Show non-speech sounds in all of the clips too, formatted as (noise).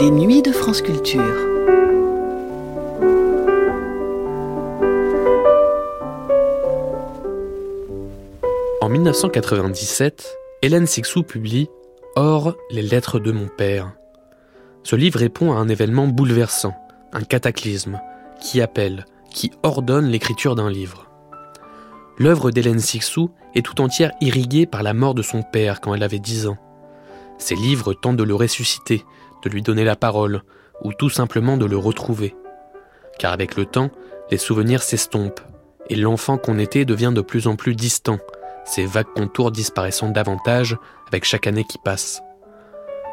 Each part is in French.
Les nuits de France Culture. En 1997, Hélène Sixou publie Or, les lettres de mon père. Ce livre répond à un événement bouleversant, un cataclysme, qui appelle, qui ordonne l'écriture d'un livre. L'œuvre d'Hélène Sixou est tout entière irriguée par la mort de son père quand elle avait 10 ans. Ses livres tentent de le ressusciter, de lui donner la parole, ou tout simplement de le retrouver. Car avec le temps, les souvenirs s'estompent, et l'enfant qu'on était devient de plus en plus distant, ses vagues contours disparaissant davantage avec chaque année qui passe.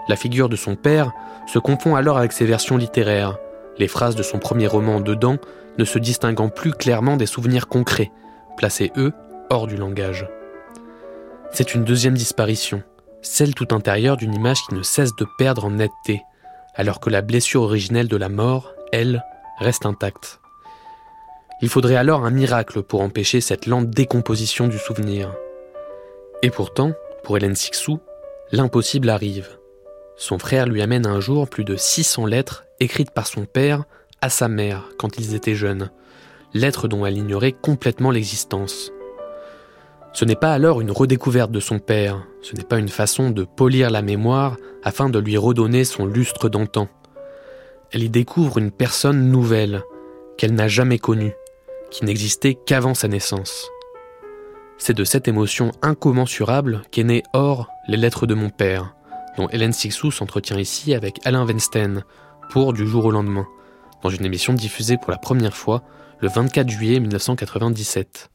La figure de son père se confond alors avec ses versions littéraires, les phrases de son premier roman dedans ne se distinguant plus clairement des souvenirs concrets, placés eux hors du langage. C'est une deuxième disparition, celle tout intérieure d'une image qui ne cesse de perdre en netteté, alors que la blessure originelle de la mort, elle, reste intacte. Il faudrait alors un miracle pour empêcher cette lente décomposition du souvenir. Et pourtant, pour Hélène Sixou, l'impossible arrive. Son frère lui amène un jour plus de 600 lettres écrites par son père à sa mère quand ils étaient jeunes, lettres dont elle ignorait complètement l'existence. Ce n'est pas alors une redécouverte de son père, ce n'est pas une façon de polir la mémoire afin de lui redonner son lustre d'antan. Elle y découvre une personne nouvelle, qu'elle n'a jamais connue, qui n'existait qu'avant sa naissance. C'est de cette émotion incommensurable qu'est née Or, les lettres de mon père, dont Hélène Sixou s'entretient ici avec Alain Weinstein pour Du jour au lendemain, dans une émission diffusée pour la première fois le 24 juillet 1997.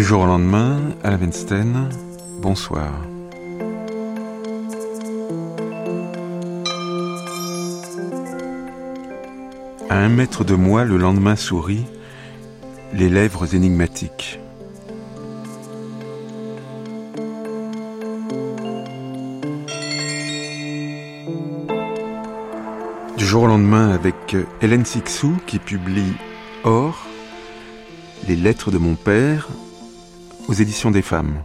Du jour au lendemain, Alain Weinstein, bonsoir. À un mètre de moi, le lendemain sourit, les lèvres énigmatiques. Du jour au lendemain avec Hélène Sixou qui publie Or, les lettres de mon père aux éditions des femmes.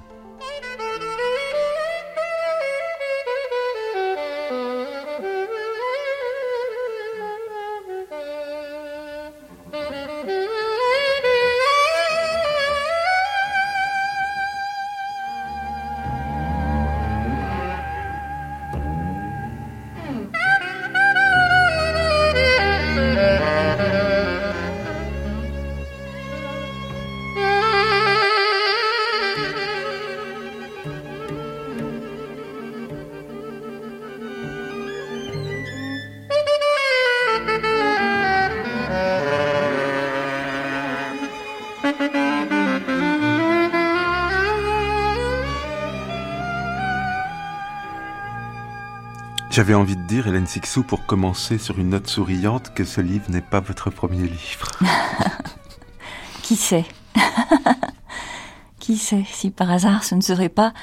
J'avais envie de dire, Hélène Sixou, pour commencer sur une note souriante, que ce livre n'est pas votre premier livre. (laughs) Qui sait? (laughs) Qui sait si par hasard ce ne serait pas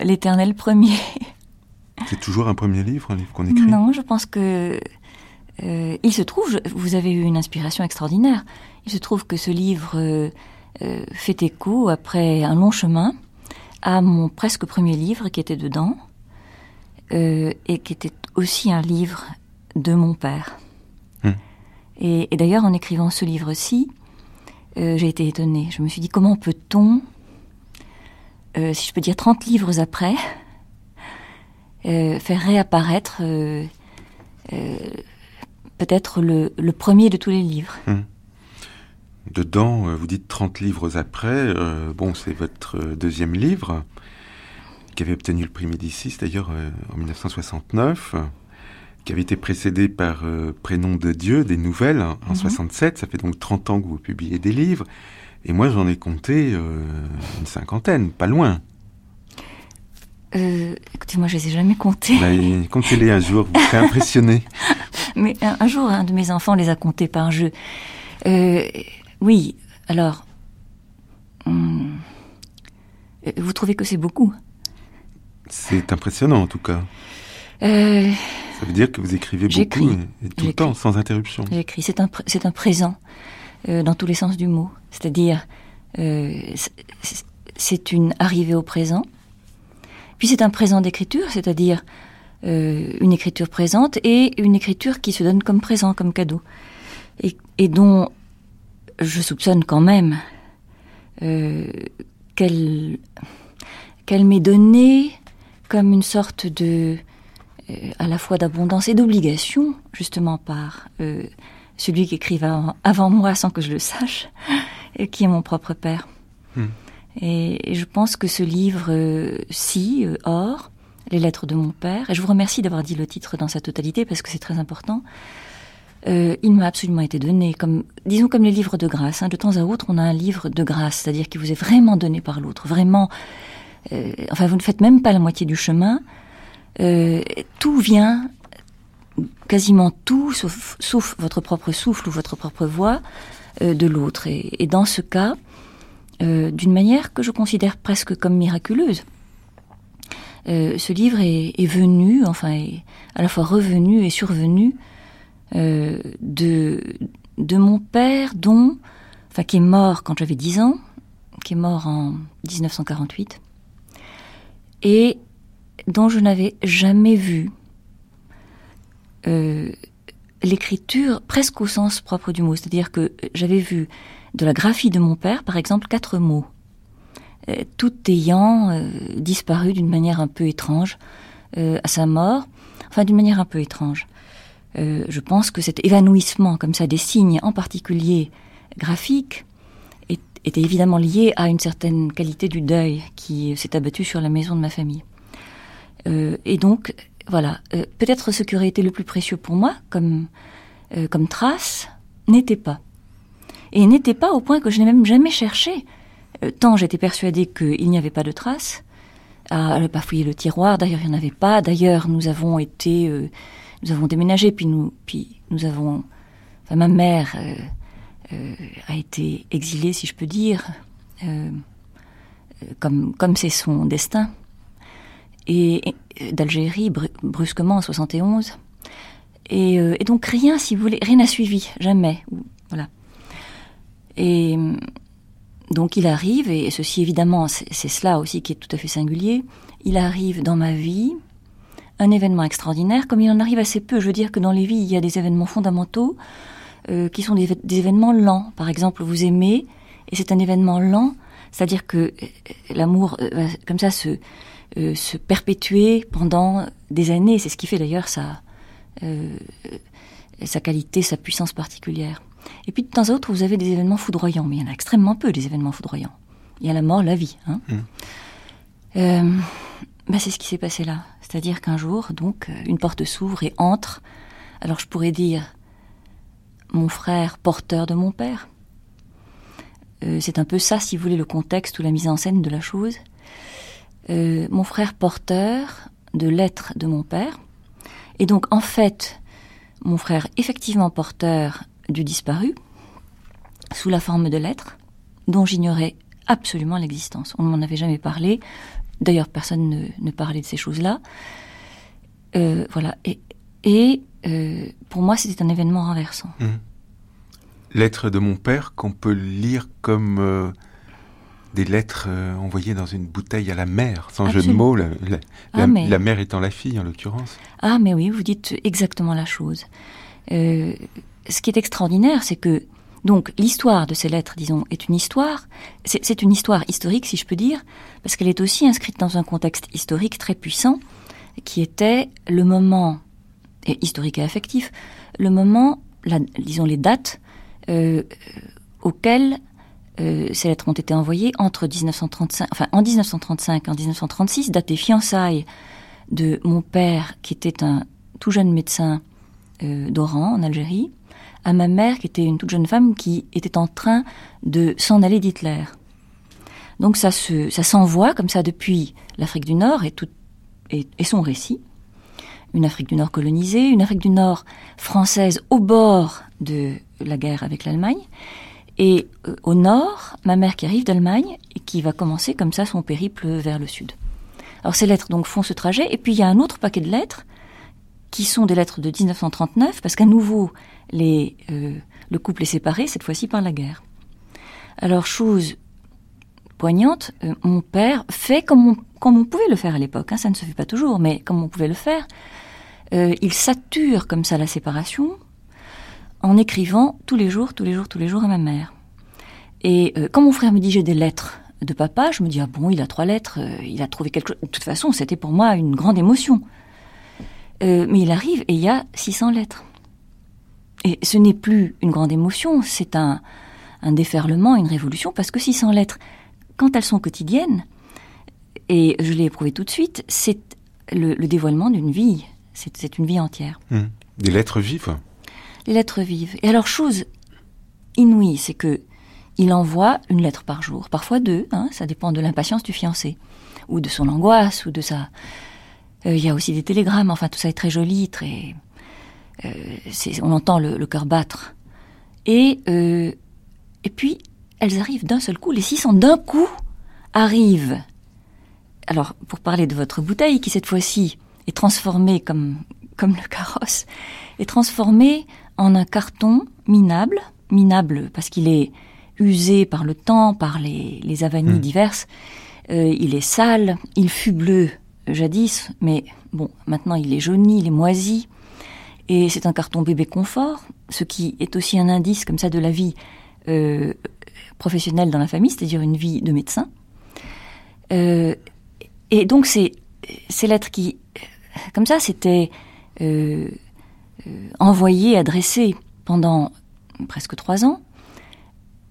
l'éternel premier? (laughs) C'est toujours un premier livre, un livre qu'on écrit? Non, je pense que... Euh, il se trouve, vous avez eu une inspiration extraordinaire. Il se trouve que ce livre euh, euh, fait écho, après un long chemin, à mon presque premier livre qui était dedans, euh, et qui était aussi un livre de mon père. Hmm. Et, et d'ailleurs, en écrivant ce livre-ci, euh, j'ai été étonnée. Je me suis dit, comment peut-on, euh, si je peux dire 30 livres après, faire réapparaître peut-être le, le premier de tous les livres Hmm. Dedans, vous dites 30 livres après. bon, c'est votre deuxième livre, qui avait obtenu le prix Médicis d'ailleurs euh, en 1969, euh, qui avait été précédé par euh, Prénom de Dieu, des nouvelles, hein, en Mhm. 67. Ça fait donc 30 ans que vous publiez des livres. Et moi, j'en ai compté euh, une cinquantaine, pas loin. Euh, Écoutez, moi, je les ai jamais comptés. Mais comptez-les un jour, vous serez impressionné. (laughs) Mais un, un jour, un de mes enfants les a comptés par jeu. Oui, alors... euh, vous trouvez que c'est beaucoup? C'est impressionnant en tout cas. Euh, Ça veut dire que vous écrivez beaucoup et, tout le temps, sans interruption. J'écris. C'est un, c'est un présent euh, dans tous les sens du mot. C'est-à-dire, euh, c'est une arrivée au présent. Puis c'est un présent d'écriture, c'est-à-dire une écriture présente et une écriture qui se donne comme présent, comme cadeau, et, et dont je soupçonne quand même qu'elle qu'elle m'est donnée comme une sorte de euh, à la fois d'abondance et d'obligation, justement par euh, celui qui écrivait avant, avant, moi sans que je le sache, (laughs) et qui est mon propre père. Hmm. Et, et, je pense que ce livre-ci, euh, Or, les lettres de mon père, et je vous remercie d'avoir dit le titre dans sa totalité parce que c'est très important, euh, il m'a absolument été donné, comme, disons comme les livres de grâce. Hein. De temps à autre, on a un livre de grâce, c'est-à-dire qui vous est vraiment donné par l'autre, vraiment. Euh, enfin, vous ne faites même pas la moitié du chemin. Euh, tout vient, quasiment tout, sauf, votre propre souffle ou votre propre voix, euh, de l'autre. Et, dans ce cas, d'une manière que je considère presque comme miraculeuse. Ce livre est, venu, enfin, est à la fois revenu et survenu de, de mon père, dont, enfin, qui est mort quand j'avais 10 ans, qui est mort en 1948, et dont je n'avais jamais vu euh, l'écriture presque au sens propre du mot. C'est-à-dire que j'avais vu de la graphie de mon père, par exemple, quatre mots, euh, tout ayant euh, disparu d'une manière un peu étrange à sa mort, enfin d'une manière un peu étrange. Je pense que cet évanouissement, comme ça, des signes, en particulier graphiques, était évidemment lié à une certaine qualité du deuil qui s'est abattu sur la maison de ma famille. Euh, et donc, voilà, euh, peut-être ce qui aurait été le plus précieux pour moi, comme, euh, comme trace, n'était pas. Et n'était pas au point que je n'ai même jamais cherché, euh, tant j'étais persuadée qu'il n'y avait pas de traces, à ne pas fouiller le tiroir, d'ailleurs il n'y en avait pas, d'ailleurs nous avons été euh, nous avons déménagé, puis nous, puis nous avons. Enfin, ma mère euh, a été exilée, si je peux dire, euh, comme comme c'est son destin, et, d'Algérie br brusquement en 71. Et, et, donc rien, si vous voulez, rien n'a suivi, jamais. Voilà. Et donc il arrive, et ceci évidemment, c'est cela aussi qui est tout à fait singulier, il arrive dans ma vie un événement extraordinaire, comme il en arrive assez peu. Je veux dire que dans les vies, il y a des événements fondamentaux euh, qui sont des, des, événements lents. Par exemple, vous aimez, et c'est un événement lent, c'est-à-dire que euh, l'amour euh, va comme ça se, se perpétuer pendant des années. C'est ce qui fait d'ailleurs sa, sa qualité, sa puissance particulière. Et puis de temps à autre, vous avez des événements foudroyants, mais il y en a extrêmement peu des événements foudroyants. Il y a la mort, la vie. Hein. Mmh. Bah, c'est ce qui s'est passé là. C'est-à-dire qu'un jour, donc, une porte s'ouvre et entre, alors je pourrais dire, mon frère porteur de mon père. Euh, c'est un peu ça, si vous voulez, le contexte ou la mise en scène de la chose. Euh, mon frère porteur de l'être de mon père. Et donc, en fait, mon frère effectivement porteur du disparu, sous la forme de l'être, dont j'ignorais absolument l'existence. On ne m'en avait jamais parlé. D'ailleurs, personne ne, parlait de ces choses-là. Euh, voilà. Et euh, pour moi, c'était un événement renversant. Mmh. Lettres de mon père qu'on peut lire comme euh, des lettres euh, envoyées dans une bouteille à la mer, sans Absolument. jeu de mots, la, la, ah, mais... la, mère étant la fille en l'occurrence. Ah, mais oui, vous dites exactement la chose. Ce qui est extraordinaire, c'est que donc l'histoire de ces lettres, disons, est une histoire. C'est une histoire historique, si je peux dire, parce qu'elle est aussi inscrite dans un contexte historique très puissant, qui était le moment et historique et affectif, le moment, la, disons les dates euh, auxquelles euh, ces lettres ont été envoyées entre 1935, enfin en 1935 et en 1936, date des fiançailles de mon père, qui était un tout jeune médecin euh, d'Oran en Algérie, à ma mère, qui était une toute jeune femme qui était en train de s'en aller d'Hitler. Donc ça se, ça s'envoie comme ça depuis l'Afrique du Nord et, tout, et, et, son récit. Une Afrique du Nord colonisée, une Afrique du Nord française au bord de la guerre avec l'Allemagne. Et euh, au nord, ma mère qui arrive d'Allemagne et qui va commencer comme ça son périple vers le sud. Alors ces lettres donc font ce trajet et puis il y a un autre paquet de lettres qui sont des lettres de 1939, parce qu'à nouveau, euh, le couple est séparé, cette fois-ci par la guerre. Alors, chose poignante, euh, mon père fait comme on, comme on pouvait le faire à l'époque, hein, ça ne se fait pas toujours, mais comme on pouvait le faire, euh, il sature comme ça la séparation en écrivant tous les jours, tous les jours, tous les jours à ma mère. Et quand mon frère me dit j'ai des lettres de papa, je me dis ah bon, il a trois lettres, il a trouvé quelque chose. De toute façon, c'était pour moi une grande émotion. Euh, mais il arrive et il y a 600 lettres. Et ce n'est plus une grande émotion, c'est un, déferlement, une révolution, parce que 600 lettres, quand elles sont quotidiennes, et je l'ai éprouvé tout de suite, c'est le, dévoilement d'une vie. C'est une vie entière. Mmh. Des lettres vives Les lettres vives. Et alors, chose inouïe, c'est que il envoie une lettre par jour, parfois deux, hein, ça dépend de l'impatience du fiancé, ou de son angoisse, ou de sa, euh, il y a aussi des télégrammes, enfin tout ça est très joli, très... Euh, on entend le, cœur battre. Et, euh, et puis, elles arrivent d'un seul coup, les 600 d'un coup arrivent. Alors, pour parler de votre bouteille, qui cette fois-ci est transformée comme, comme le carrosse, est transformée en un carton minable, minable parce qu'il est usé par le temps, par les, les avanies mmh. diverses. il est sale, il fut bleu jadis, mais bon, maintenant il est jauni, il est moisi, et c'est un carton bébé confort, ce qui est aussi un indice comme ça de la vie euh, professionnelle dans la famille, c'est-à-dire une vie de médecin. Euh, et donc ces, ces lettres qui, comme ça, s'étaient euh, envoyées, adressées pendant presque trois ans,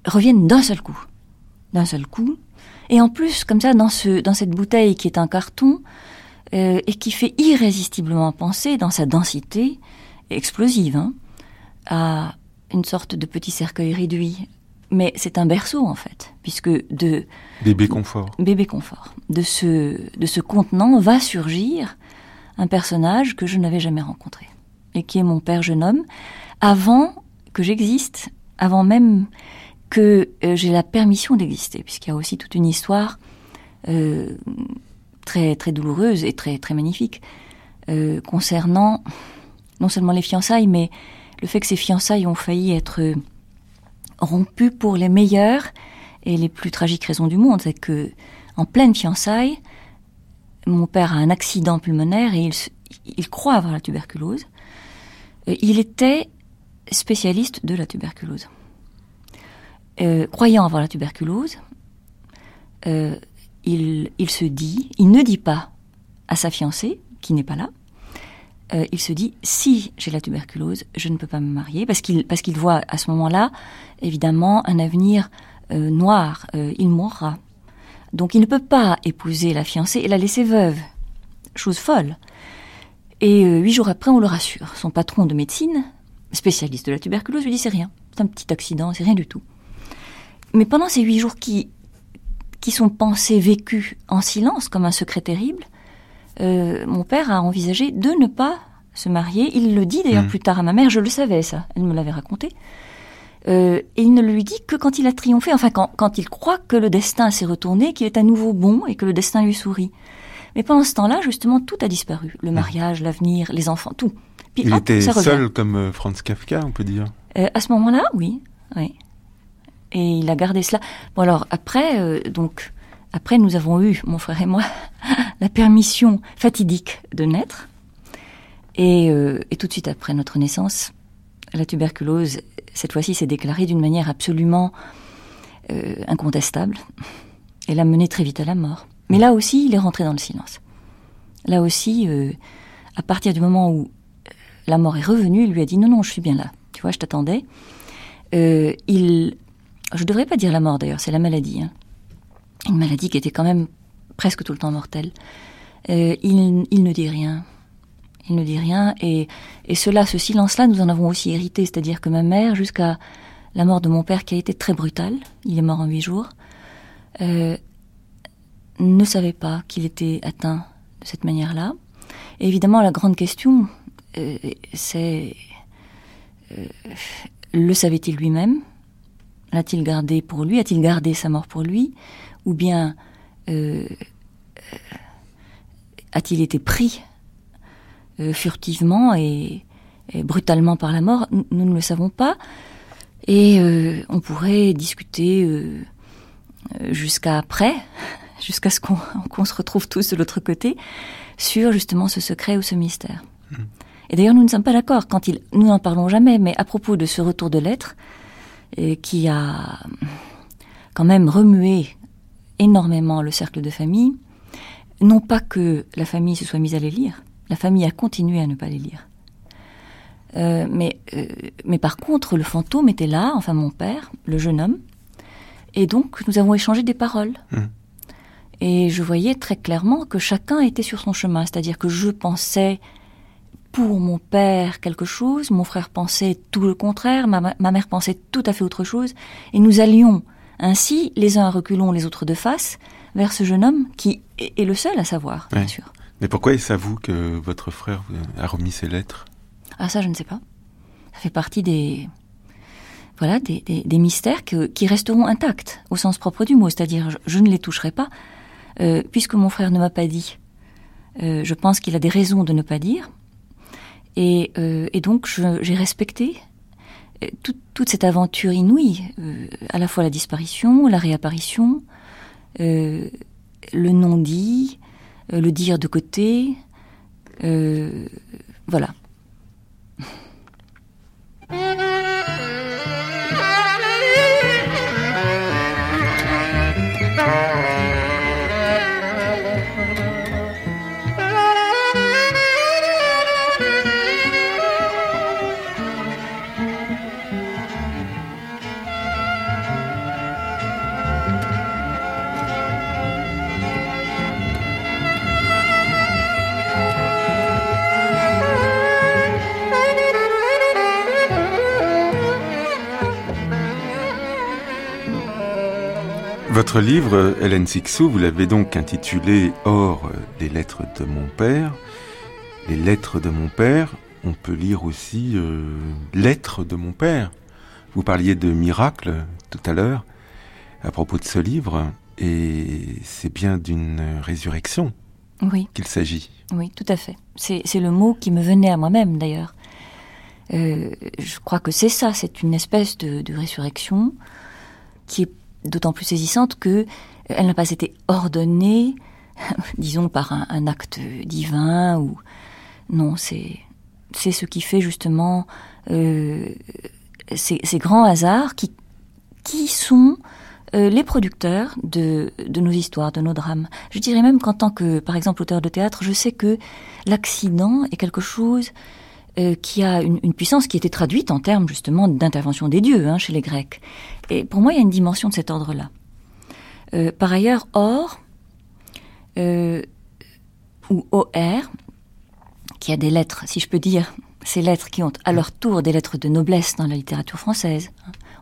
reviennent d'un seul coup. D'un seul coup, et en plus, comme ça, dans, ce, dans cette bouteille qui est un carton, euh, et qui fait irrésistiblement penser, dans sa densité explosive, hein, à une sorte de petit cercueil réduit. Mais c'est un berceau, en fait, puisque de... Bébé confort. Bébé confort. De ce, de ce contenant va surgir un personnage que je n'avais jamais rencontré, et qui est mon père jeune homme, avant que j'existe, avant même que euh, j'ai la permission d'exister, puisqu'il y a aussi toute une histoire euh, très très douloureuse et très très magnifique euh, concernant non seulement les fiançailles, mais le fait que ces fiançailles ont failli être rompues pour les meilleures et les plus tragiques raisons du monde, c'est que en pleine fiançailles, mon père a un accident pulmonaire et il, croit avoir la tuberculose. Il était spécialiste de la tuberculose. Euh, croyant avoir la tuberculose, euh, il, se dit, il ne dit pas à sa fiancée, qui n'est pas là, euh, il se dit, si j'ai la tuberculose, je ne peux pas me marier, parce qu'il parce qu'il voit à ce moment-là, évidemment, un avenir noir, il mourra. Donc il ne peut pas épouser la fiancée et la laisser veuve. Chose folle. Et huit jours après, on le rassure. Son patron de médecine, spécialiste de la tuberculose, lui dit c'est rien, c'est un petit accident, c'est rien du tout. Mais pendant ces huit jours qui, qui sont pensés, vécus en silence, comme un secret terrible, euh, mon père a envisagé de ne pas se marier. Il le dit d'ailleurs mmh. plus tard à ma mère, je le savais ça, elle me l'avait raconté. Euh, et il ne lui dit que quand il a triomphé, enfin quand, quand il croit que le destin s'est retourné, qu'il est à nouveau bon et que le destin lui sourit. Mais pendant ce temps-là, justement, tout a disparu. Le mariage, l'avenir, les enfants, tout. il était seul comme euh, Franz Kafka, on peut dire. Euh, à ce moment-là, oui. oui et il a gardé cela. Bon alors après, euh, donc après nous avons eu mon frère et moi (laughs) la permission fatidique de naître et, euh, et, tout de suite après notre naissance, la tuberculose cette fois-ci s'est déclarée d'une manière absolument euh, incontestable et l'a mené très vite à la mort. Mais là aussi, il est rentré dans le silence. Là aussi, à partir du moment où la mort est revenue, il lui a dit non non, je suis bien là. Tu vois, je t'attendais. il je ne devrais pas dire la mort d'ailleurs, c'est la maladie. Hein. Une maladie qui était quand même presque tout le temps mortelle. Euh, il, ne dit rien. Il ne dit rien. Et, et cela, ce silence-là, nous en avons aussi hérité. C'est-à-dire que ma mère, jusqu'à la mort de mon père, qui a été très brutale, il est mort en huit jours, euh, ne savait pas qu'il était atteint de cette manière-là. Évidemment, la grande question, euh, c'est le savait-il lui-même? L'a-t-il gardé pour lui? A-t-il gardé sa mort pour lui? Ou bien euh, a-t-il été pris furtivement et, brutalement par la mort, nous, ne le savons pas. Et on pourrait discuter jusqu'à après, (laughs) jusqu'à ce (laughs) qu'on se retrouve tous de l'autre côté, sur justement ce secret ou ce mystère. Mmh. Et d'ailleurs, nous ne sommes pas d'accord quand il, nous n'en parlons jamais, mais à propos de ce retour de lettres, qui a quand même remué énormément le cercle de famille, non pas que la famille se soit mise à les lire, la famille a continué à ne pas les lire. Euh, mais, euh, mais par contre, le fantôme était là, enfin mon père, le jeune homme, et donc nous avons échangé des paroles. Mmh. Et je voyais très clairement que chacun était sur son chemin, c'est-à-dire que je pensais pour mon père quelque chose, mon frère pensait tout le contraire, ma, mère pensait tout à fait autre chose, et nous allions ainsi, les uns reculons, les autres de face, vers ce jeune homme qui est le seul à savoir, bien sûr. Mais pourquoi est-ce à vous que votre frère a remis ses lettres? Ah ça, je ne sais pas. Ça fait partie des voilà des, mystères qui resteront intacts au sens propre du mot, c'est-à-dire je, ne les toucherai pas euh, puisque mon frère ne m'a pas dit. Euh, je pense qu'il a des raisons de ne pas dire. Et, euh, donc j'ai respecté euh, toute cette aventure inouïe, à la fois la disparition, la réapparition, le non-dit, le dire de côté, voilà. (laughs) Votre livre, Hélène Sixou, vous l'avez donc intitulé Or, les lettres de mon père. Les lettres de mon père, on peut lire aussi euh, Lettres de mon père. Vous parliez de miracle tout à l'heure à propos de ce livre, et c'est bien d'une résurrection oui. qu'il s'agit. Oui, tout à fait. C'est le mot qui me venait à moi-même d'ailleurs. Euh, je crois que c'est ça, c'est une espèce de, de résurrection qui est d'autant plus saisissante que euh, elle n'a pas été ordonnée, (laughs) disons par un, acte divin ou non, c'est c'est ce qui fait justement euh, ces, grands hasards qui qui sont euh, les producteurs de, de nos histoires, de nos drames. Je dirais même qu'en tant que, par exemple, auteur de théâtre, je sais que l'accident est quelque chose euh, qui a une, puissance qui était traduite en termes justement d'intervention des dieux hein, chez les Grecs. Et pour moi, il y a une dimension de cet ordre-là. Euh, par ailleurs, or euh, ou or, qui a des lettres, si je peux dire, ces lettres qui ont à leur tour des lettres de noblesse dans la littérature française.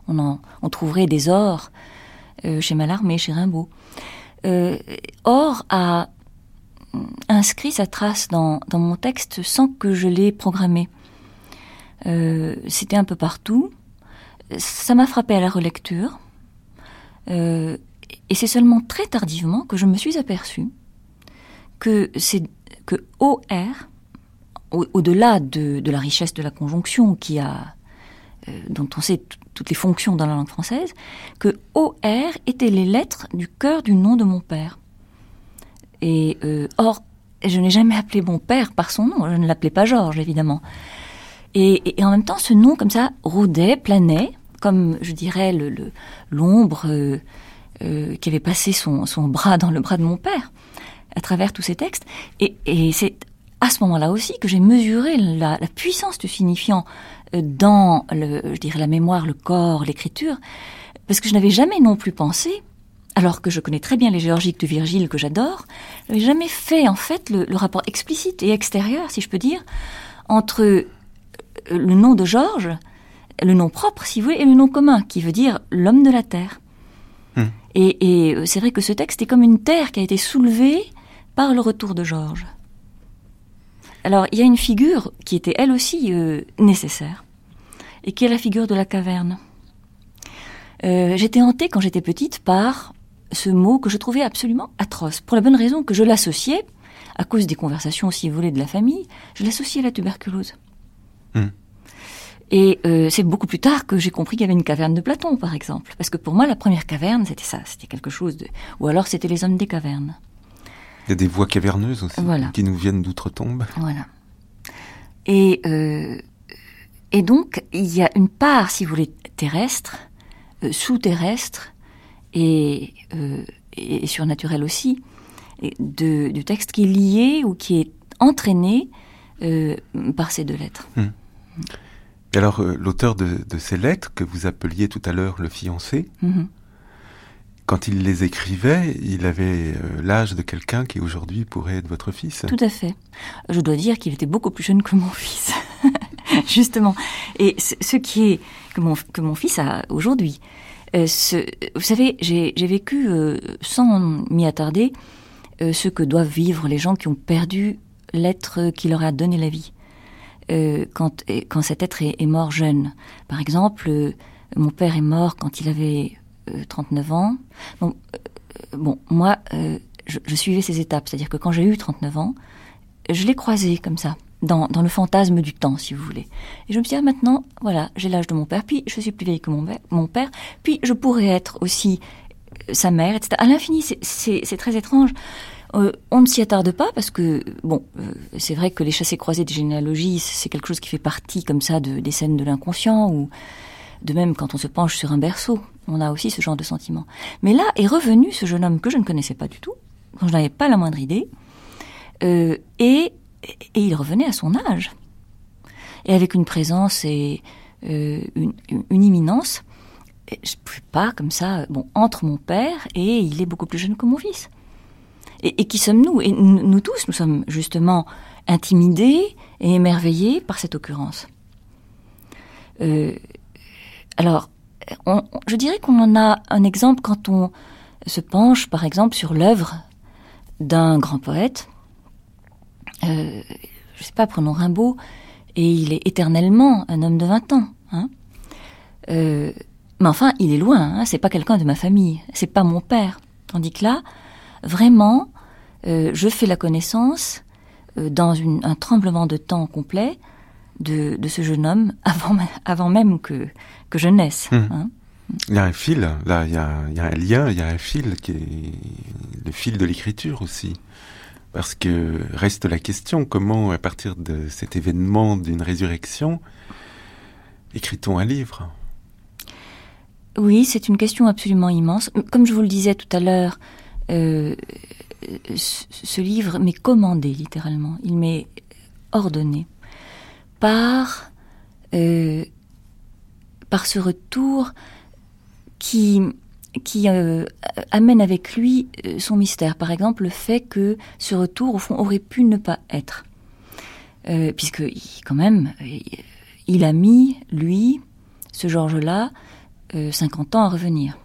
On, en, on trouverait des ors chez Mallarmé, chez Rimbaud. or a inscrit sa trace dans, mon texte sans que je l'ai programmé. Euh, c'était un peu partout. Ça m'a frappé à la relecture. Euh, et c'est seulement très tardivement que je me suis aperçue que que OR, au-delà de, la richesse de la conjonction qui a, euh, dont on sait toutes les fonctions dans la langue française, que OR étaient les lettres du cœur du nom de mon père. Et euh, or, je n'ai jamais appelé mon père par son nom. Je ne l'appelais pas Georges, évidemment. Et, en même temps, ce nom, comme ça, rôdait, planait, comme, je dirais, l'ombre euh, euh, qui avait passé son, bras dans le bras de mon père, à travers tous ces textes. Et, c'est à ce moment-là aussi que j'ai mesuré la, la, puissance du signifiant dans, le, je dirais, la mémoire, le corps, l'écriture, parce que je n'avais jamais non plus pensé alors que je connais très bien les géorgiques de Virgile que j'adore, je n'avais jamais fait en fait le, rapport explicite et extérieur, si je peux dire, entre euh, le nom de Georges, le nom propre, si vous voulez, et le nom commun, qui veut dire l'homme de la terre. Hmm. Et, euh, c'est vrai que ce texte est comme une terre qui a été soulevée par le retour de Georges. Alors, il y a une figure qui était elle aussi euh, nécessaire, et qui est la figure de la caverne. j'étais hantée quand j'étais petite par ce mot que je trouvais absolument atroce, pour la bonne raison que je l'associais à cause des conversations, si vous voulez, de la famille, je l'associe à la tuberculose. Hmm. Et euh, c'est beaucoup plus tard que j'ai compris qu'il y avait une caverne de Platon, par exemple. Parce que pour moi, la première caverne, c'était ça, c'était quelque chose de... Ou alors c'était les hommes des cavernes. Il y a des voix caverneuses aussi, Voilà. qui nous viennent d'outre-tombe. Voilà. Et, euh, et donc, il y a une part, si vous voulez, terrestre, euh, sous-terrestre et, euh, et surnaturelle aussi, de, du texte qui est lié ou qui est entraîné euh, par ces deux lettres. Et alors, euh, l'auteur de, de ces lettres, que vous appeliez tout à l'heure le fiancé, Mhm. quand il les écrivait, il avait euh, l'âge de quelqu'un qui aujourd'hui pourrait être votre fils. Tout à fait. Je dois dire qu'il était beaucoup plus jeune que mon (laughs) fils, (laughs) justement. Et ce, ce qui est que mon, que mon fils a aujourd'hui. Euh, ce- vous savez, j'ai vécu, euh, sans m'y attarder, euh, ce que doivent vivre les gens qui ont perdu l'être qui leur a donné la vie. Quand, et quand cet être est, mort jeune. Par exemple, mon père est mort quand il avait euh, 39 ans. Bon, moi, je, je suivais ces étapes. C'est-à-dire que quand j'ai eu 39 ans, je l'ai croisé comme ça, dans, le fantasme du temps, si vous voulez. Et je me suis dit, ah, maintenant, voilà, j'ai l'âge de mon père, puis je suis plus vieille que mon, père- puis je pourrais être aussi euh, sa mère, etc. À l'infini, c'est- très étrange. Euh, on ne s'y attarde pas parce que, bon, euh, c'est vrai que les chassés-croisés des généalogies, c'est quelque chose qui fait partie comme ça de, des scènes de l'inconscient ou de même quand on se penche sur un berceau, on a aussi ce genre de sentiment. Mais là est revenu ce jeune homme que je ne connaissais pas du tout, dont je n'avais pas la moindre idée, et, et il revenait à son âge, et avec une présence et euh, une, imminence. Je ne pouvais pas comme ça, bon, entre mon père et il est beaucoup plus jeune que mon fils. Et, qui sommes-nous? Et nous, tous, nous sommes justement intimidés et émerveillés par cette occurrence. Euh, alors, je dirais qu'on en a un exemple quand on se penche, par exemple, sur l'œuvre d'un grand poète. Euh, je sais pas, prenons Rimbaud, et il est éternellement un homme de 20 ans. Hein Euh, mais enfin, il est loin, hein, c'est pas quelqu'un de ma famille, c'est pas mon père. Tandis que là, vraiment, euh, je fais la connaissance, euh, dans une- un tremblement de temps complet, de, de ce jeune homme (laughs) avant, même que, que je naisse. Mhm. hein. Il y a un fil, là, il y a, il y a un lien, il y a un fil qui est le fil de l'écriture aussi. Parce que reste la question, comment, à partir de cet événement d'une résurrection, écrit-on un livre? Oui, c'est une question absolument immense. Comme je vous le disais tout à l'heure, euh, ce, livre m'est commandé littéralement. Il m'est ordonné par euh, par ce retour qui qui euh, amène avec lui euh, son mystère. Par exemple, le fait que ce retour, au fond, aurait pu ne pas être, euh, puisque quand même, euh, il a mis lui, ce Georges-là, euh, 50 ans à revenir.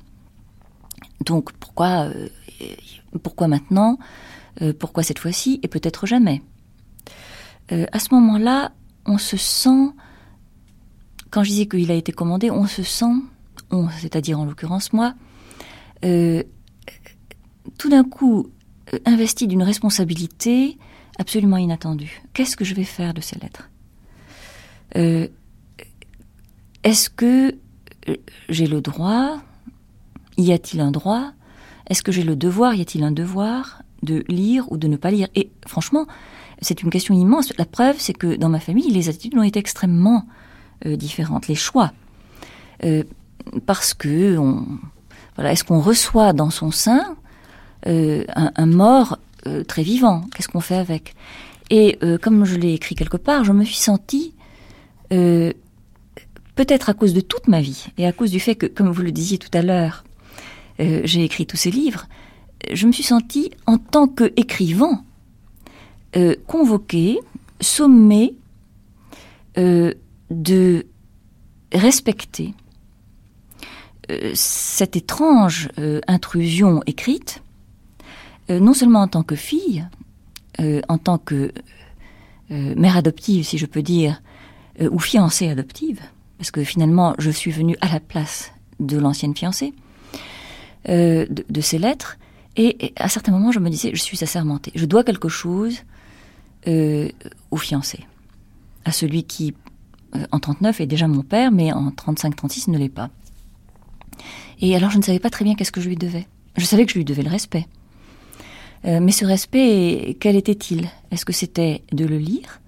Donc pourquoi, pourquoi maintenant Pourquoi cette fois-ci et peut-être jamais? À ce moment-là, on se sent, quand je disais qu'il a été commandé, on se sent, c'est-à-dire en l'occurrence moi, euh, tout d'un coup euh, investi d'une responsabilité absolument inattendue. Qu'est-ce que je vais faire de ces lettres Euh, Est-ce que euh, j'ai le droit? Y a-t-il un droit? Est-ce que j'ai le devoir? Y a-t-il un devoir de lire ou de ne pas lire? Et franchement, c'est une question immense. La preuve, c'est que dans ma famille, les attitudes ont été extrêmement différentes, les choix. Euh, parce que, on, voilà, est-ce qu'on reçoit dans son sein euh, un, mort euh, très vivant? Qu'est-ce qu'on fait avec? Et euh, comme je l'ai écrit quelque part, je me suis sentie peut-être à cause de toute ma vie et à cause du fait que, comme vous le disiez tout à l'heure, j'ai écrit tous ces livres, je me suis sentie en tant qu'écrivain euh, convoquée, sommée de respecter cette étrange euh, intrusion écrite, euh, non seulement en tant que fille, euh, en tant que euh, mère adoptive, si je peux dire, euh, ou fiancée adoptive, parce que finalement je suis venue à la place de l'ancienne fiancée, euh, de, ces lettres, Et, à certains moments, je me disais, je suis assermentée. Je dois quelque chose euh, au fiancé, à celui qui, euh, en 39, est déjà mon père, mais en 35-36 ne l'est pas. Et alors, je ne savais pas très bien qu'est-ce que je lui devais. Je savais que je lui devais le respect. Euh, mais ce respect, quel était-il? Est-ce que c'était de le lire?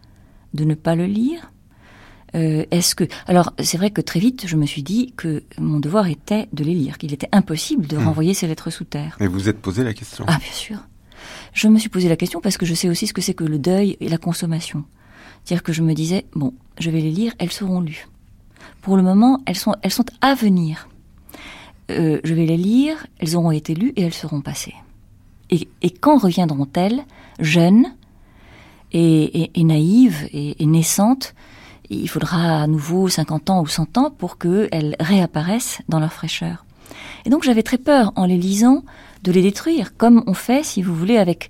De ne pas le lire? Euh, Est-ce que alors c'est vrai que très vite je me suis dit que mon devoir était de les lire, qu'il était impossible de hmm. renvoyer ces lettres sous terre. Et vous vous êtes posé la question Ah bien sûr. Je me suis posé la question parce que je sais aussi ce que c'est que le deuil et la consommation. C'est-à-dire que je me disais bon, je vais les lire, elles seront lues. Pour le moment, elles sont elles sont à venir. Euh, je vais les lire, elles auront été lues et elles seront passées. Et, quand reviendront-elles, jeunes et, naïves et, naissantes Il faudra à nouveau 50 ans ou 100 ans pour qu'elles réapparaissent dans leur fraîcheur. Et donc j'avais très peur, en les lisant, de les détruire, comme on fait, si vous voulez, avec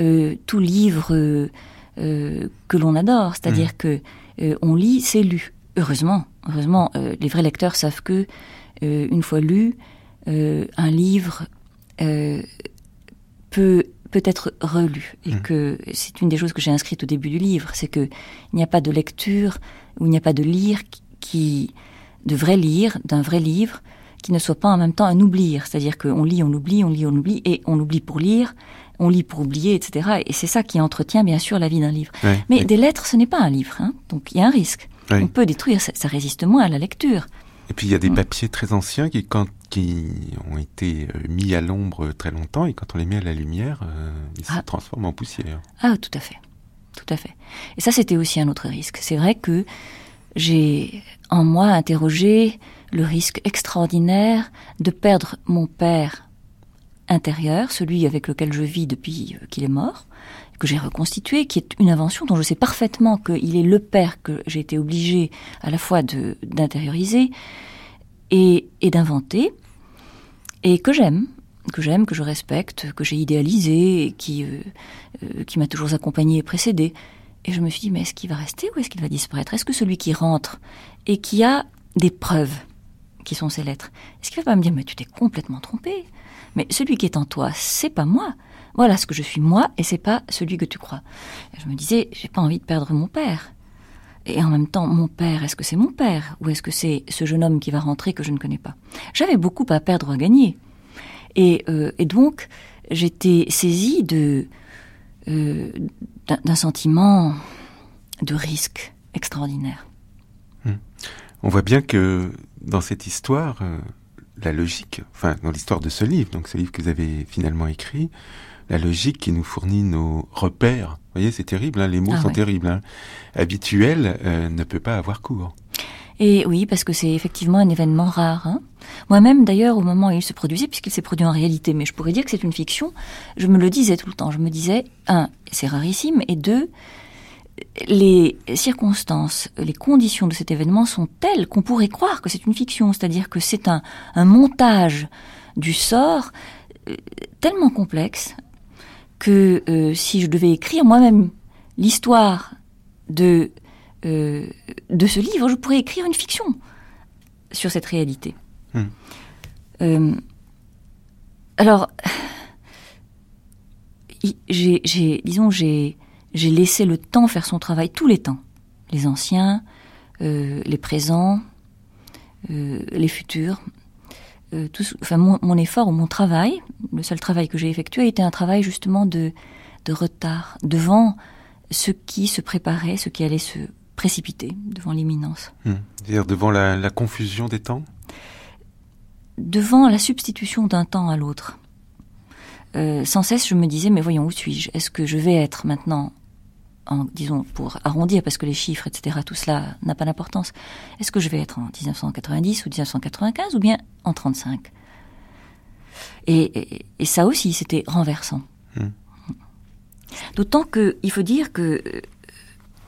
euh, tout livre euh, euh, que l'on adore. C'est-à-dire mmh. que on lit, c'est lu. Heureusement, heureusement, les vrais lecteurs savent que une fois lu, un livre peut peut être relu et mmh. que c'est une des choses que j'ai inscrites au début du livre, c'est que il n'y a pas de lecture ou il n'y a pas de lire qui de vrai lire d'un vrai livre qui ne soit pas en même temps un oublier, c'est-à-dire qu'on lit, on oublie, on lit, on oublie et on oublie pour lire, on lit pour oublier, etc. Et c'est ça qui entretient bien sûr la vie d'un livre. Mais des lettres, ce n'est pas un livre, hein, donc il y a un risque. On peut détruire, ça, ça, résiste moins à la lecture. Et puis il y a des mmh. papiers très anciens qui, quand qui ont été euh, mis à l'ombre très longtemps et quand on les met à la lumière, euh, ils se ah. transforment en poussière. Ah, tout à fait. Tout à fait. Et ça, c'était aussi un autre risque. C'est vrai que j'ai en moi interrogé le risque extraordinaire de perdre mon père intérieur, celui avec lequel je vis depuis euh, qu'il est mort, que j'ai reconstitué, qui est une invention dont je sais parfaitement qu'il est le père que j'ai été obligé à la fois d'intérioriser et, d'inventer, et que j'aime, que j'aime, que je respecte, que j'ai idéalisé, euh, euh, qui m'a toujours accompagné et précédé. Et je me suis dit, mais est-ce qu'il va rester ou est-ce qu'il va disparaître? Est-ce que celui qui rentre et qui a des preuves, qui sont ces lettres, est-ce qu'il va pas me dire, mais tu t'es complètement trompé? Mais celui qui est en toi, c'est pas moi. Voilà ce que je suis moi et c'est pas celui que tu crois. je me disais, j'ai pas envie de perdre mon père. Et en même temps, mon père, est-ce que c'est mon père Ou est-ce que c'est ce jeune homme qui va rentrer que je ne connais pas? J'avais beaucoup à perdre ou à gagner. Et, euh, donc, j'étais saisie de euh, d'un sentiment de risque extraordinaire. Hmm. On voit bien que dans cette histoire, euh, la logique, enfin dans l'histoire de ce livre, donc ce livre que vous avez finalement écrit, la logique qui nous fournit nos repères. Vous voyez, c'est terrible, hein, les mots ah sont terribles. Hein. Habituel euh, ne peut pas avoir cours. Et oui, parce que c'est effectivement un événement rare. Hein. Moi-même, d'ailleurs, au moment où il se produisait, puisqu'il s'est produit en réalité, mais je pourrais dire que c'est une fiction, je me le disais tout le temps. Je me disais, un, c'est rarissime, et deux, les circonstances, les conditions de cet événement sont telles qu'on pourrait croire que c'est une fiction, c'est-à-dire que c'est un, un montage du sort euh, tellement complexe, que euh, si je devais écrire moi-même l'histoire de, euh, de ce livre, je pourrais écrire une fiction sur cette réalité. Hmm. Alors, (sighs) j'ai, disons, j'ai, j'ai laissé le temps faire son travail, tous les temps, les anciens, les présents, les futurs, euh, enfin mon, effort ou mon travail, le seul travail que j'ai effectué a été un travail justement de, de retard devant ce qui se préparait, ce qui allait se précipiter devant l'imminence. Hmm. C'est-à-dire devant la, confusion des temps? Devant la substitution d'un temps à l'autre. Euh, sans cesse, je me disais, mais voyons, où suis-je? Est-ce que je vais être maintenant en, disons, pour arrondir, parce que les chiffres, etc., tout cela n'a pas d'importance, est-ce que je vais être en 1990 ou 1995 ou bien en 35 et, et, ça aussi, c'était renversant. Hmm. D'autant qu'il faut dire que euh,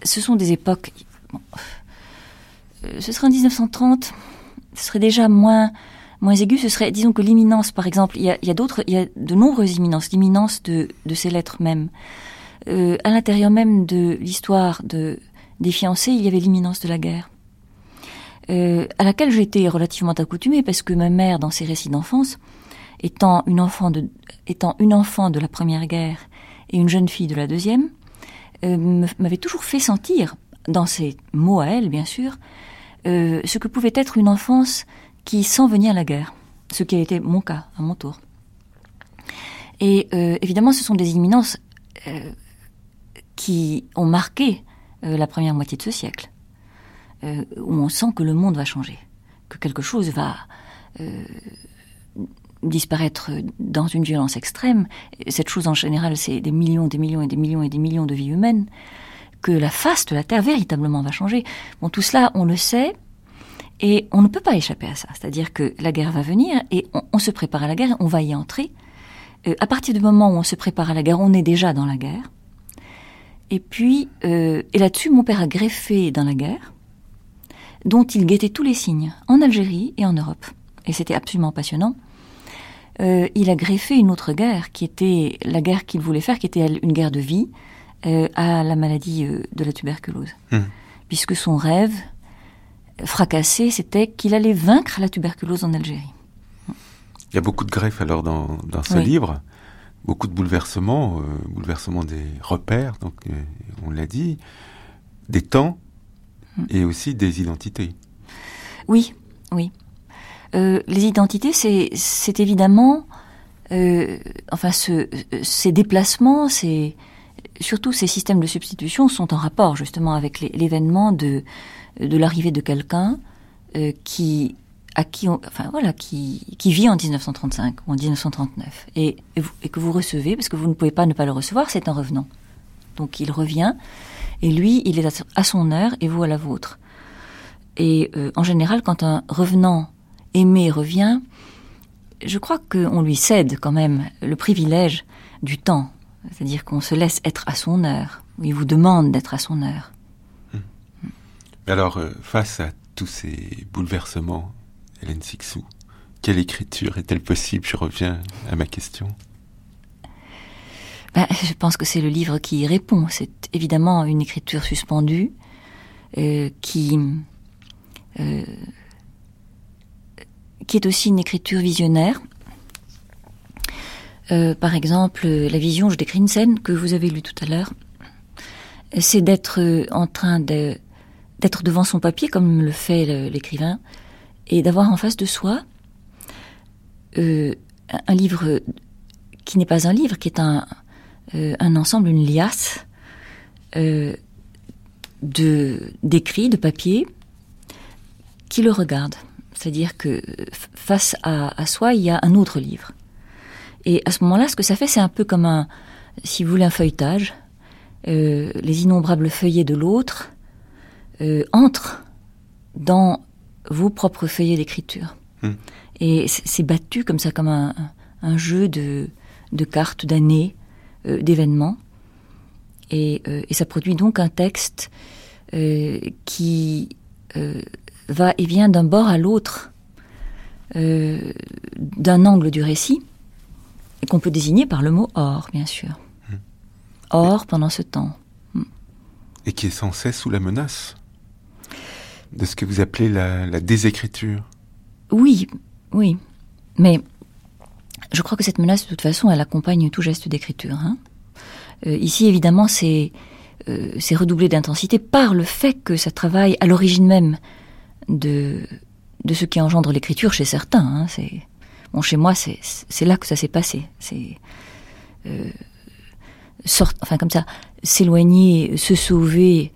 ce sont des époques... Euh, ce serait en 1930, ce serait déjà moins moins aigu, ce serait, disons que l'imminence, par exemple, il y a, y a d'autres, il y a de nombreuses imminences, l'imminence de, de ces lettres même. Euh, à l'intérieur même de l'histoire de, des fiancés, il y avait l'imminence de la guerre, euh, à laquelle j'étais relativement accoutumée parce que ma mère, dans ses récits d'enfance, étant une enfant de, étant une enfant de la première guerre et une jeune fille de la deuxième, euh, m'avait toujours fait sentir, dans ses mots à elle, bien sûr, euh, ce que pouvait être une enfance qui sent venir la guerre, ce qui a été mon cas à mon tour. Et euh, évidemment, ce sont des imminences qui ont marqué euh, la première moitié de ce siècle, euh, où on sent que le monde va changer, que quelque chose va euh, disparaître dans une violence extrême. Cette chose en général, c'est des millions, des millions et des millions et des millions de vies humaines, que la face de la Terre véritablement va changer. Bon, tout cela, on le sait, et on ne peut pas échapper à ça. C'est-à-dire que la guerre va venir et on, on se prépare à la guerre, on va y entrer. Euh, à partir du moment où on se prépare à la guerre, on est déjà dans la guerre. Et puis, euh, et là-dessus, mon père a greffé dans la guerre, dont il guettait tous les signes, en Algérie et en Europe. Et c'était absolument passionnant. Euh, il a greffé une autre guerre, qui était la guerre qu'il voulait faire, qui était une guerre de vie, euh, à la maladie de la tuberculose. Mmh. Puisque son rêve, fracassé, c'était qu'il allait vaincre la tuberculose en Algérie. Il y a beaucoup de greffes alors dans, dans ce Oui. livre, beaucoup de bouleversements, euh, bouleversements des repères, donc euh, on l'a dit, des temps Mm. et aussi des identités. Oui, oui. Euh, les identités, c'est, c'est évidemment, enfin, ce, ces déplacements, ces, surtout ces systèmes de substitution sont en rapport justement avec l'événement de, de l'arrivée de quelqu'un qui, à qui, enfin voilà, qui, qui vit en 1935 ou en 1939 et, et, que vous recevez parce que vous ne pouvez pas ne pas le recevoir, c'est un revenant. Donc il revient et lui, il est à- son heure et vous à la vôtre. Et euh, en général, quand un revenant aimé revient, je crois qu'on lui cède quand même le privilège du temps. C'est-à-dire qu'on se laisse être à son heure. Il vous demande d'être à son heure. Mais alors, euh, face à tous ces bouleversements, Hélène Sixou, quelle écriture est-elle possible? Je reviens à ma question. Ben, je pense que c'est le livre qui y répond. C'est évidemment une écriture suspendue euh, qui euh, qui est aussi une écriture visionnaire. Euh, par exemple, la vision, je décris une scène que vous avez lue tout à l'heure. C'est d'être en train d'être devant son papier comme le fait l'écrivain et d'avoir en face de soi euh, un- livre qui n'est pas un livre, qui est un, euh, un ensemble, une liasse euh, de d'écrits, de papier, qui le regarde. C'est-à-dire que face à, à soi, il y a un autre livre. Et à ce moment-là, ce que ça fait, c'est un peu comme un, si vous voulez, un feuilletage. Euh, les innombrables feuillets de l'autre euh, entrent dans vos propres feuillets d'écriture. Hmm. Et c'est battu comme ça, comme un, un jeu de, de cartes, d'années, euh, d'événements. Et, euh, et ça produit donc un texte euh, qui va et vient d'un bord à l'autre d'un angle du récit, et qu'on peut désigner par le mot or, bien sûr. Or pendant ce temps. Et qui est sans cesse sous la menace de ce que vous appelez la, désécriture. Oui, oui. Mais je crois que cette menace, de toute façon, elle accompagne tout geste d'écriture. hein. Euh, ici, évidemment, c'est euh, c'est redoublé d'intensité par le fait que ça travaille à l'origine même de, ce qui engendre l'écriture chez certains. hein. C'est bon, chez moi, c'est là que ça s'est passé. C'est euh, enfin comme ça, s'éloigner, se sauver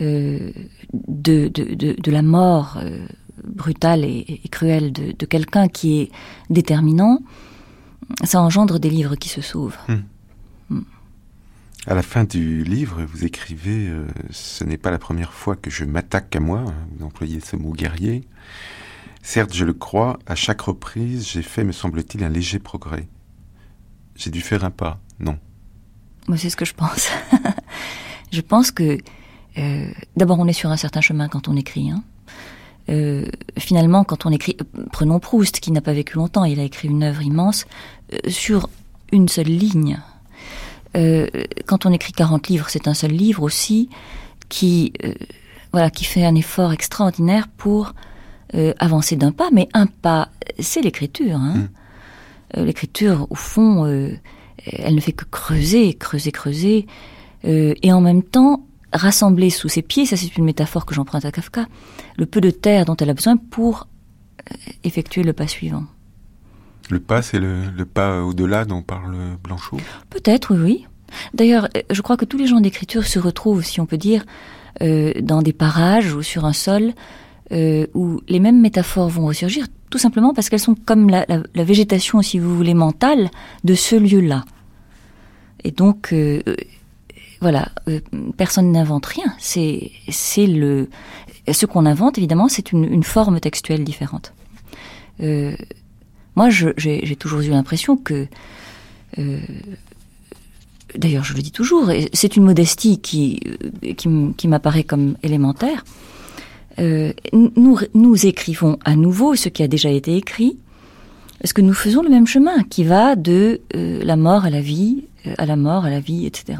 de, de, de, de la mort euh, brutale et, et cruelle de, de quelqu'un qui est déterminant, ça engendre des livres qui se sauvent. À la fin du livre, vous écrivez euh, Ce n'est pas la première fois que je m'attaque à moi, hein, vous employez ce mot guerrier. Certes, je le crois, à chaque reprise, j'ai fait, me semble-t-il, un léger progrès. J'ai dû faire un pas, non. Moi, c'est ce que je pense. (laughs) je pense que euh, d'abord, on est sur un certain chemin quand on écrit. Hein. Euh, finalement, quand on écrit, euh, prenons Proust, qui n'a pas vécu longtemps, il a écrit une œuvre immense euh, sur une seule ligne. Quand on écrit 40 livres, c'est un seul livre aussi qui, voilà, qui fait un effort extraordinaire pour avancer d'un pas, mais un pas, c'est l'écriture. Hein. Mm. l'écriture, au fond, elle ne fait que creuser, creuser, creuser, et en même temps rassembler sous ses pieds, ça c'est une métaphore que j'emprunte à Kafka, le peu de terre dont elle a besoin pour effectuer le pas suivant. Le pas, c'est le, pas au-delà dont parle Blanchot? Peut-être, oui, oui. D'ailleurs, je crois que tous les gens d'écriture se retrouvent, si on peut dire, euh, dans des parages ou sur un sol euh, où les mêmes métaphores vont ressurgir, tout simplement parce qu'elles sont comme la, végétation, si vous voulez, mentale de ce lieu-là. Et donc, euh, voilà, personne n'invente rien. C'est, le, ce qu'on invente, évidemment, c'est une, forme textuelle différente. moi, j'ai toujours eu l'impression que d'ailleurs je le dis toujours, c'est une modestie qui, euh, m'apparaît comme élémentaire, euh, nous, nous écrivons à nouveau ce qui a déjà été écrit, parce que nous faisons le même chemin qui va de euh, la mort à la vie, à la mort à la vie, etc.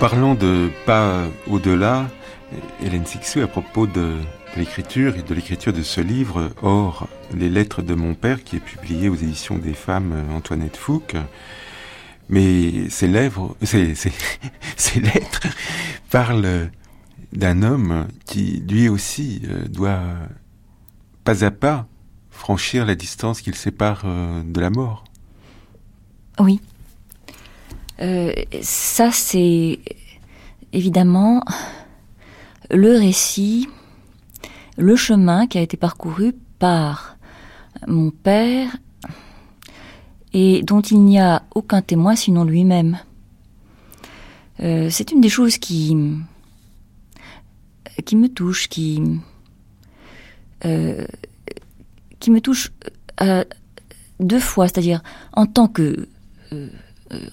parlons de pas au-delà, Hélène Sixou, à propos de, l'écriture et de l'écriture de ce livre, Or, les lettres de mon père, qui est publié aux éditions des femmes Antoinette Fouque. Mais ces, lèvres, (laughs) lettres parlent d'un homme qui, lui aussi, euh, doit pas à pas franchir la distance qu'il sépare euh, de la mort. Oui, euh, ça, c'est évidemment le récit, le chemin qui a été parcouru par mon père et dont il n'y a aucun témoin sinon lui-même. Euh, c'est une des choses qui qui me touche, qui euh, qui me touche deux fois, c'est-à-dire en tant que euh,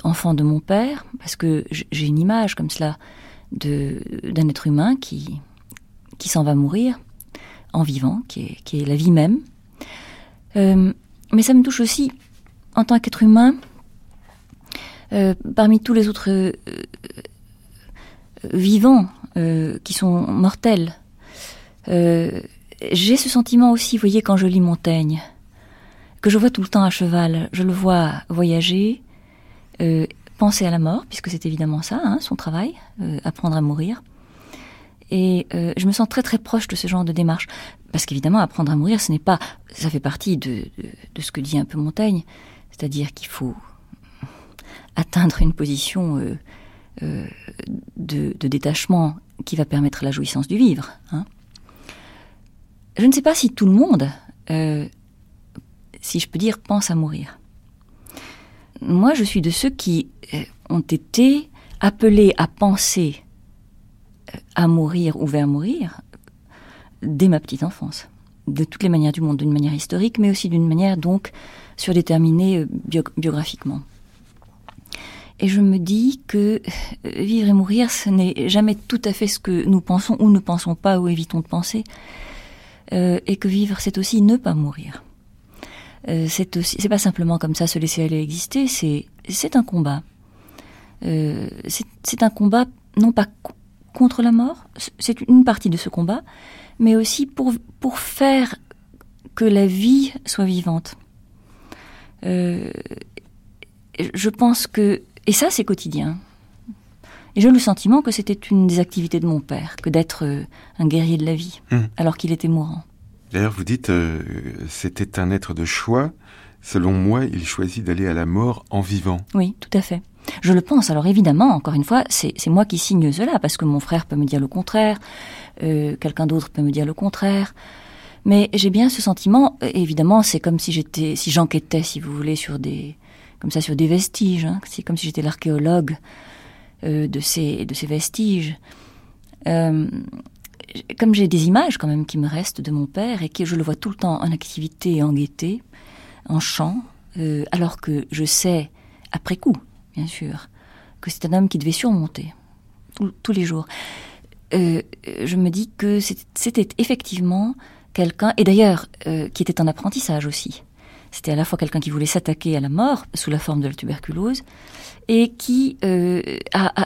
enfant de mon père, parce que j'ai une image comme cela d'un être humain qui, qui s'en va mourir en vivant, qui est, qui est la vie même. Euh, mais ça me touche aussi en tant qu'être humain, euh, parmi tous les autres vivants qui sont mortels. J'ai ce sentiment aussi, vous voyez, quand je lis Montaigne, que je vois tout le temps à cheval. Je le vois voyager, euh, penser à la mort, puisque c'est évidemment ça, hein, son travail, euh, apprendre à mourir. Et euh, je me sens très très proche de ce genre de démarche, parce qu'évidemment, apprendre à mourir, ce n'est pas, ça fait partie de, de, ce que dit un peu Montaigne, c'est-à-dire qu'il faut atteindre une position de, de, détachement qui va permettre la jouissance du vivre. Hein. Je ne sais pas si tout le monde, si je peux dire, pense à mourir moi, je suis de ceux qui euh, ont été appelés à penser euh, à mourir ou vers mourir dès ma petite enfance, de toutes les manières du monde, d'une manière historique, mais aussi d'une manière donc surdéterminée euh, biographiquement. Et je me dis que vivre et mourir, ce n'est jamais tout à fait ce que nous pensons ou ne pensons pas ou évitons de penser, et que vivre, c'est aussi ne pas mourir. Euh, c'est aussi, c'est pas simplement comme ça se laisser aller exister, c'est, c'est un combat. Euh, c'est, un combat non pas contre la mort, c'est une partie de ce combat, mais aussi pour, pour faire que la vie soit vivante. Euh, je pense que, et ça c'est quotidien. Et j'ai le sentiment que c'était une des activités de mon père, que d'être un guerrier de la vie, mmh. alors qu'il était mourant. D'ailleurs, vous dites, euh, c'était un être de choix. Selon moi, il choisit d'aller à la mort en vivant. Oui, tout à fait. Je le pense. Alors évidemment, encore une fois, c'est moi qui signe cela parce que mon frère peut me dire le contraire, euh, quelqu'un d'autre peut me dire le contraire. Mais j'ai bien ce sentiment. Évidemment, c'est comme si j'enquêtais, si vous voulez, sur des, comme ça, sur des vestiges. Hein. C'est comme si j'étais l'archéologue euh, de ces de ces vestiges. Euh, comme j'ai des images quand même qui me restent de mon père et que je le vois tout le temps en activité et en gaieté, en chant, euh, alors que je sais, après coup, bien sûr, que c'est un homme qui devait surmonter tous les jours. Euh, je me dis que c'était effectivement quelqu'un, et d'ailleurs, euh, qui était en apprentissage aussi. C'était à la fois quelqu'un qui voulait s'attaquer à la mort sous la forme de la tuberculose, et qui a, a,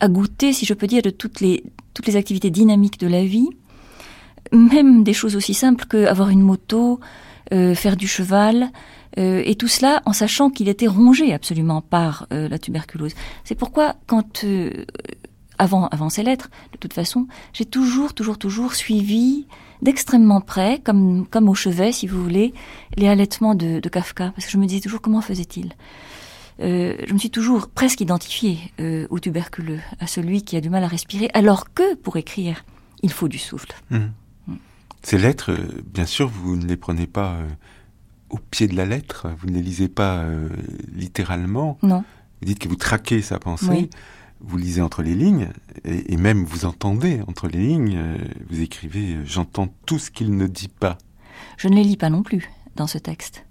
a, goûté, si je peux dire, de toutes les, toutes les activités dynamiques de la vie, même des choses aussi simples que avoir une moto, faire du cheval, euh, et tout cela en sachant qu'il était rongé absolument par euh, la tuberculose. C'est pourquoi, quand euh, avant avant ces lettres, de toute façon, j'ai toujours toujours toujours suivi d'extrêmement près, comme comme au chevet, si vous voulez, les allaitements de, de Kafka, parce que je me disais toujours comment faisait-il? Je me suis toujours presque identifiée au tuberculeux, à celui qui a du mal à respirer, alors que pour écrire, il faut du souffle. Mmh. Mmh. Ces lettres, bien sûr, vous ne les prenez pas au pied de la lettre, vous ne les lisez pas euh, littéralement. Non. Vous dites que vous traquez sa pensée, vous lisez entre les lignes, et, même vous entendez entre les lignes, euh, vous écrivez euh, J'entends tout ce qu'il ne dit pas ». Je ne les lis pas non plus dans ce texte.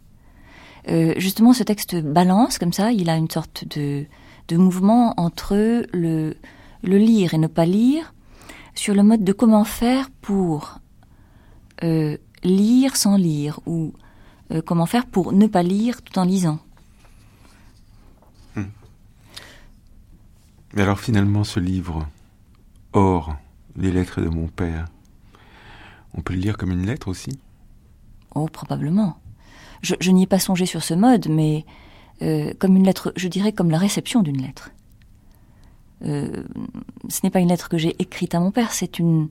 Justement, ce texte balance comme ça, il a une sorte de, de mouvement entre le, le lire et ne pas lire, sur le mode de comment faire pour lire sans lire, ou euh, comment faire pour ne pas lire tout en lisant. Hmm. Mais alors finalement, ce livre, Or, les lettres de mon père, on peut le lire comme une lettre aussi? Oh, probablement. Je, n'y ai pas songé sur ce mode, mais euh, comme une lettre, je dirais comme la réception d'une lettre. Euh, ce n'est pas une lettre que j'ai écrite à mon père, c'est une,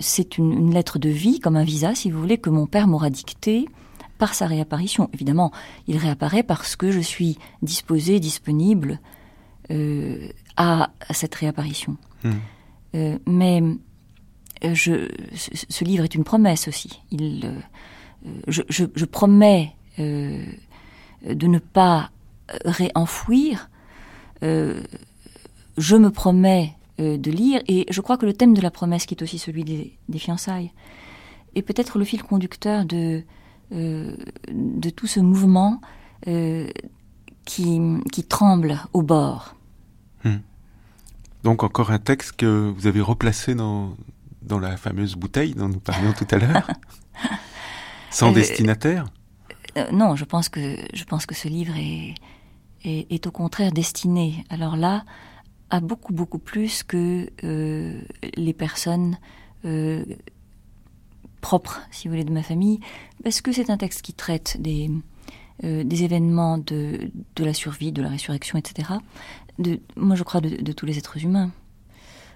c'est une, une, lettre de vie, comme un visa, si vous voulez, que mon père m'aura dictée par sa réapparition. Évidemment, il réapparaît parce que je suis disposée, disponible euh, à, cette réapparition. Hmm. Euh, mais euh, je, ce, livre est une promesse aussi. Il, je, je, promets de ne pas réenfouir. je me promets de lire et je crois que le thème de la promesse, qui est aussi celui des, des fiançailles, est peut-être le fil conducteur de euh, de tout ce mouvement euh, qui, qui, tremble au bord. Hmm. Donc encore un texte que vous avez replacé dans, dans la fameuse bouteille dont nous parlions tout à l'heure (laughs) Sans euh, destinataire Non, je pense, que, je pense que ce livre est, est, est au contraire destiné, alors là, à beaucoup, beaucoup plus que les personnes propre, si vous voulez, de ma famille, parce que c'est un texte qui traite des, euh, des événements de, de, la survie, de la résurrection, etc. De, moi, je crois de, tous les êtres humains,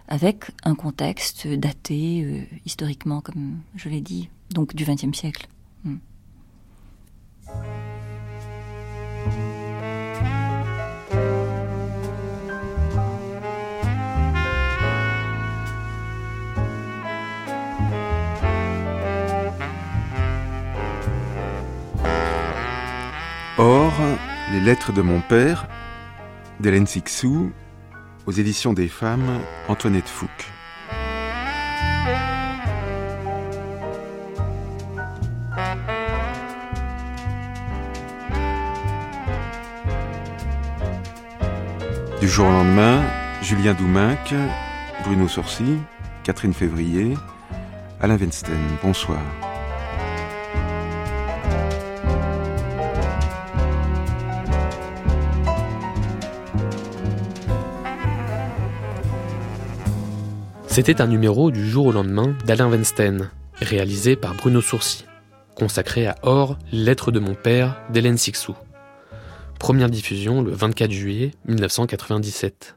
avec un contexte daté euh, historiquement, comme je l'ai dit, donc du XXe siècle. Les lettres de mon père, d'Hélène Sixou, aux éditions des femmes, Antoinette Fouque. Du jour au lendemain, Julien Douminc, Bruno Sourcy, Catherine Février, Alain Wensten. Bonsoir. C'était un numéro du jour au lendemain d'Alain Weinstein, réalisé par Bruno Sourcy, consacré à Or, lettre de mon père d'Hélène Sixou. Première diffusion le 24 juillet 1997.